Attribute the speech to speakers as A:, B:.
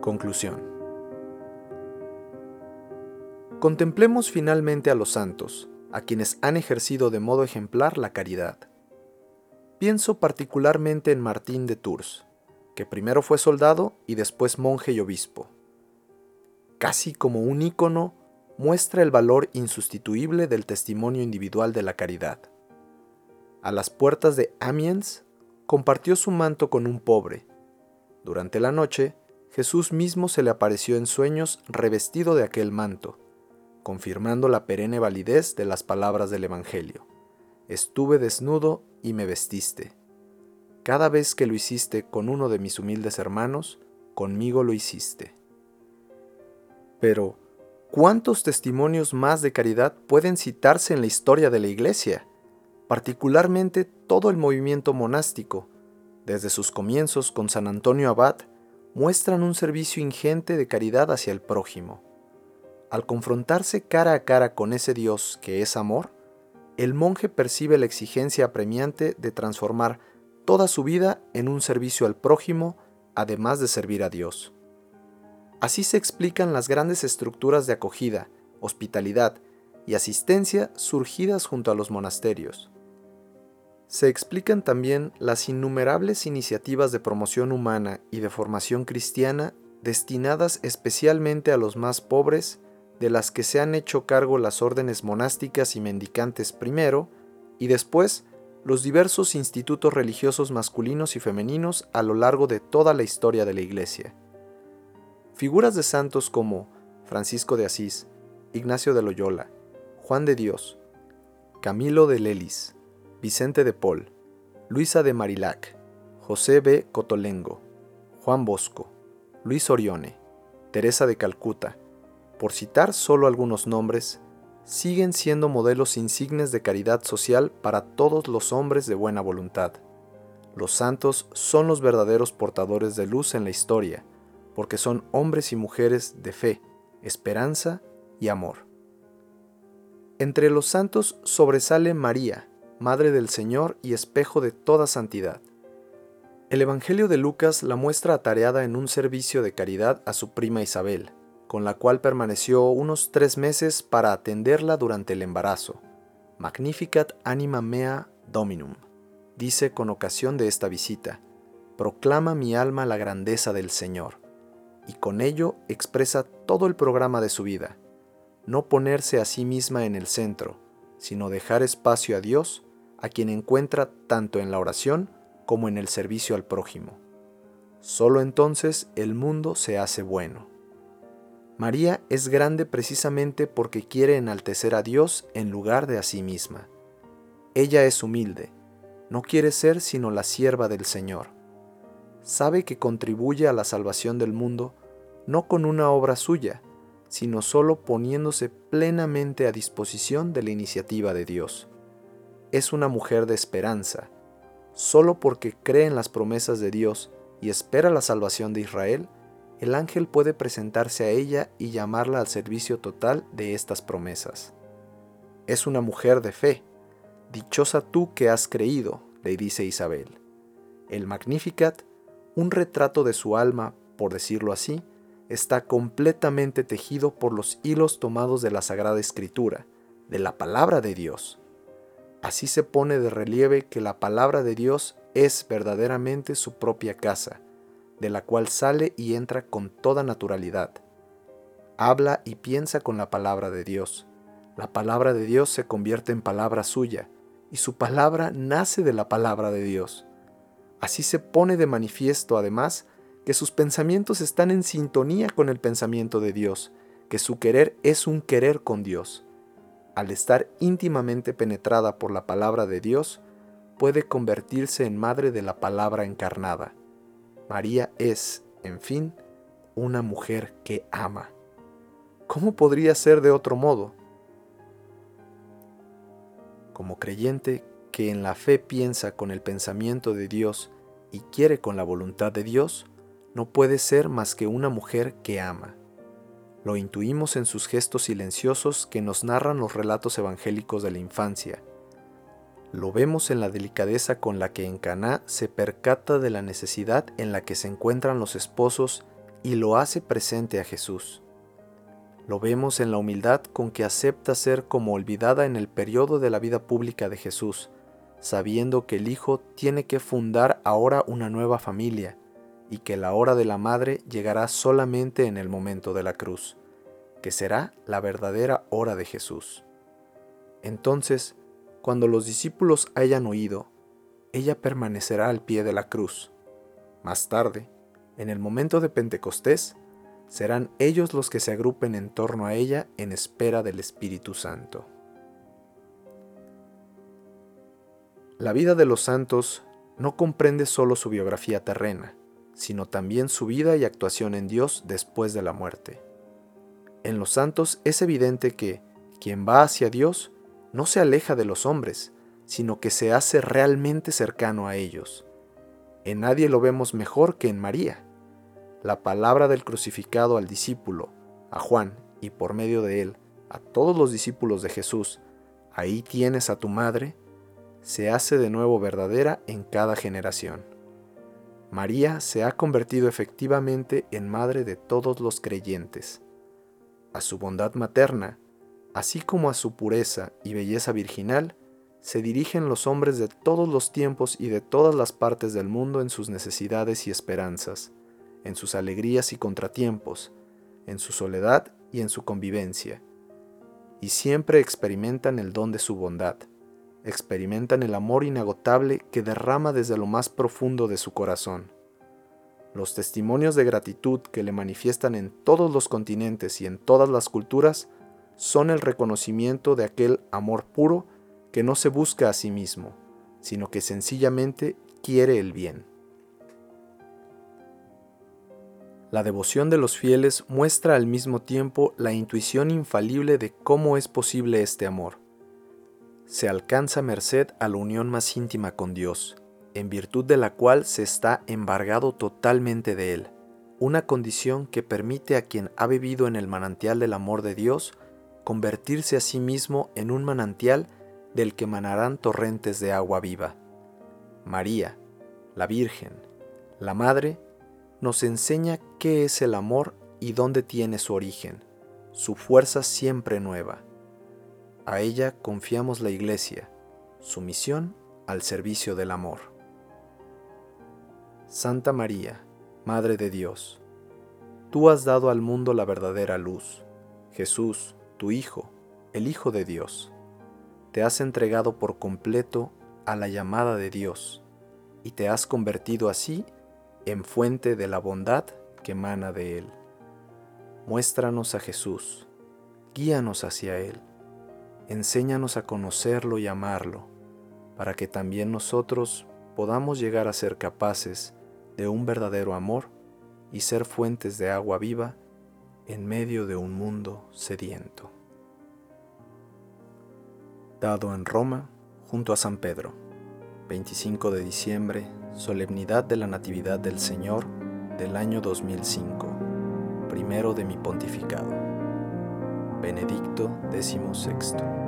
A: Conclusión. Contemplemos finalmente a los santos, a quienes han ejercido de modo ejemplar la caridad. Pienso particularmente en Martín de Tours, que primero fue soldado y después monje y obispo. Casi como un ícono, muestra el valor insustituible del testimonio individual de la caridad. A las puertas de Amiens, compartió su manto con un pobre. Durante la noche, Jesús mismo se le apareció en sueños revestido de aquel manto, confirmando la perenne validez de las palabras del Evangelio. Estuve desnudo y me vestiste. Cada vez que lo hiciste con uno de mis humildes hermanos, conmigo lo hiciste. Pero, ¿cuántos testimonios más de caridad pueden citarse en la historia de la Iglesia? particularmente todo el movimiento monástico, desde sus comienzos con San Antonio Abad, muestran un servicio ingente de caridad hacia el prójimo. Al confrontarse cara a cara con ese Dios que es amor, el monje percibe la exigencia apremiante de transformar toda su vida en un servicio al prójimo, además de servir a Dios. Así se explican las grandes estructuras de acogida, hospitalidad y asistencia surgidas junto a los monasterios se explican también las innumerables iniciativas de promoción humana y de formación cristiana destinadas especialmente a los más pobres, de las que se han hecho cargo las órdenes monásticas y mendicantes primero, y después los diversos institutos religiosos masculinos y femeninos a lo largo de toda la historia de la Iglesia. Figuras de santos como Francisco de Asís, Ignacio de Loyola, Juan de Dios, Camilo de Lelis, Vicente de Paul, Luisa de Marilac, José B. Cotolengo, Juan Bosco, Luis Orione, Teresa de Calcuta, por citar solo algunos nombres, siguen siendo modelos insignes de caridad social para todos los hombres de buena voluntad. Los santos son los verdaderos portadores de luz en la historia, porque son hombres y mujeres de fe, esperanza y amor. Entre los santos sobresale María, Madre del Señor y espejo de toda santidad. El Evangelio de Lucas la muestra atareada en un servicio de caridad a su prima Isabel, con la cual permaneció unos tres meses para atenderla durante el embarazo. Magnificat anima mea dominum, dice con ocasión de esta visita, proclama mi alma la grandeza del Señor, y con ello expresa todo el programa de su vida, no ponerse a sí misma en el centro, sino dejar espacio a Dios a quien encuentra tanto en la oración como en el servicio al prójimo. Solo entonces el mundo se hace bueno. María es grande precisamente porque quiere enaltecer a Dios en lugar de a sí misma. Ella es humilde, no quiere ser sino la sierva del Señor. Sabe que contribuye a la salvación del mundo no con una obra suya, sino solo poniéndose plenamente a disposición de la iniciativa de Dios es una mujer de esperanza. Solo porque cree en las promesas de Dios y espera la salvación de Israel, el ángel puede presentarse a ella y llamarla al servicio total de estas promesas. Es una mujer de fe. Dichosa tú que has creído, le dice Isabel. El Magnificat, un retrato de su alma, por decirlo así, está completamente tejido por los hilos tomados de la Sagrada Escritura, de la palabra de Dios. Así se pone de relieve que la palabra de Dios es verdaderamente su propia casa, de la cual sale y entra con toda naturalidad. Habla y piensa con la palabra de Dios. La palabra de Dios se convierte en palabra suya, y su palabra nace de la palabra de Dios. Así se pone de manifiesto, además, que sus pensamientos están en sintonía con el pensamiento de Dios, que su querer es un querer con Dios al estar íntimamente penetrada por la palabra de Dios, puede convertirse en madre de la palabra encarnada. María es, en fin, una mujer que ama. ¿Cómo podría ser de otro modo? Como creyente que en la fe piensa con el pensamiento de Dios y quiere con la voluntad de Dios, no puede ser más que una mujer que ama. Lo intuimos en sus gestos silenciosos que nos narran los relatos evangélicos de la infancia. Lo vemos en la delicadeza con la que en Caná se percata de la necesidad en la que se encuentran los esposos y lo hace presente a Jesús. Lo vemos en la humildad con que acepta ser como olvidada en el periodo de la vida pública de Jesús, sabiendo que el Hijo tiene que fundar ahora una nueva familia y que la hora de la madre llegará solamente en el momento de la cruz, que será la verdadera hora de Jesús. Entonces, cuando los discípulos hayan oído, ella permanecerá al pie de la cruz. Más tarde, en el momento de Pentecostés, serán ellos los que se agrupen en torno a ella en espera del Espíritu Santo. La vida de los santos no comprende solo su biografía terrena, sino también su vida y actuación en Dios después de la muerte. En los santos es evidente que quien va hacia Dios no se aleja de los hombres, sino que se hace realmente cercano a ellos. En nadie lo vemos mejor que en María. La palabra del crucificado al discípulo, a Juan y por medio de él a todos los discípulos de Jesús, ahí tienes a tu madre, se hace de nuevo verdadera en cada generación. María se ha convertido efectivamente en madre de todos los creyentes. A su bondad materna, así como a su pureza y belleza virginal, se dirigen los hombres de todos los tiempos y de todas las partes del mundo en sus necesidades y esperanzas, en sus alegrías y contratiempos, en su soledad y en su convivencia, y siempre experimentan el don de su bondad experimentan el amor inagotable que derrama desde lo más profundo de su corazón. Los testimonios de gratitud que le manifiestan en todos los continentes y en todas las culturas son el reconocimiento de aquel amor puro que no se busca a sí mismo, sino que sencillamente quiere el bien. La devoción de los fieles muestra al mismo tiempo la intuición infalible de cómo es posible este amor se alcanza merced a la unión más íntima con Dios, en virtud de la cual se está embargado totalmente de Él, una condición que permite a quien ha bebido en el manantial del amor de Dios convertirse a sí mismo en un manantial del que manarán torrentes de agua viva. María, la Virgen, la Madre, nos enseña qué es el amor y dónde tiene su origen, su fuerza siempre nueva a ella confiamos la Iglesia, su misión al servicio del amor. Santa María, Madre de Dios, tú has dado al mundo la verdadera luz, Jesús, tu Hijo, el Hijo de Dios. Te has entregado por completo a la llamada de Dios y te has convertido así en fuente de la bondad que emana de Él. Muéstranos a Jesús, guíanos hacia Él enséñanos a conocerlo y amarlo, para que también nosotros podamos llegar a ser capaces de un verdadero amor y ser fuentes de agua viva en medio de un mundo sediento. Dado en Roma, junto a San Pedro, 25 de diciembre, solemnidad de la Natividad del Señor del año 2005, primero de mi pontificado. Benedicto XVI.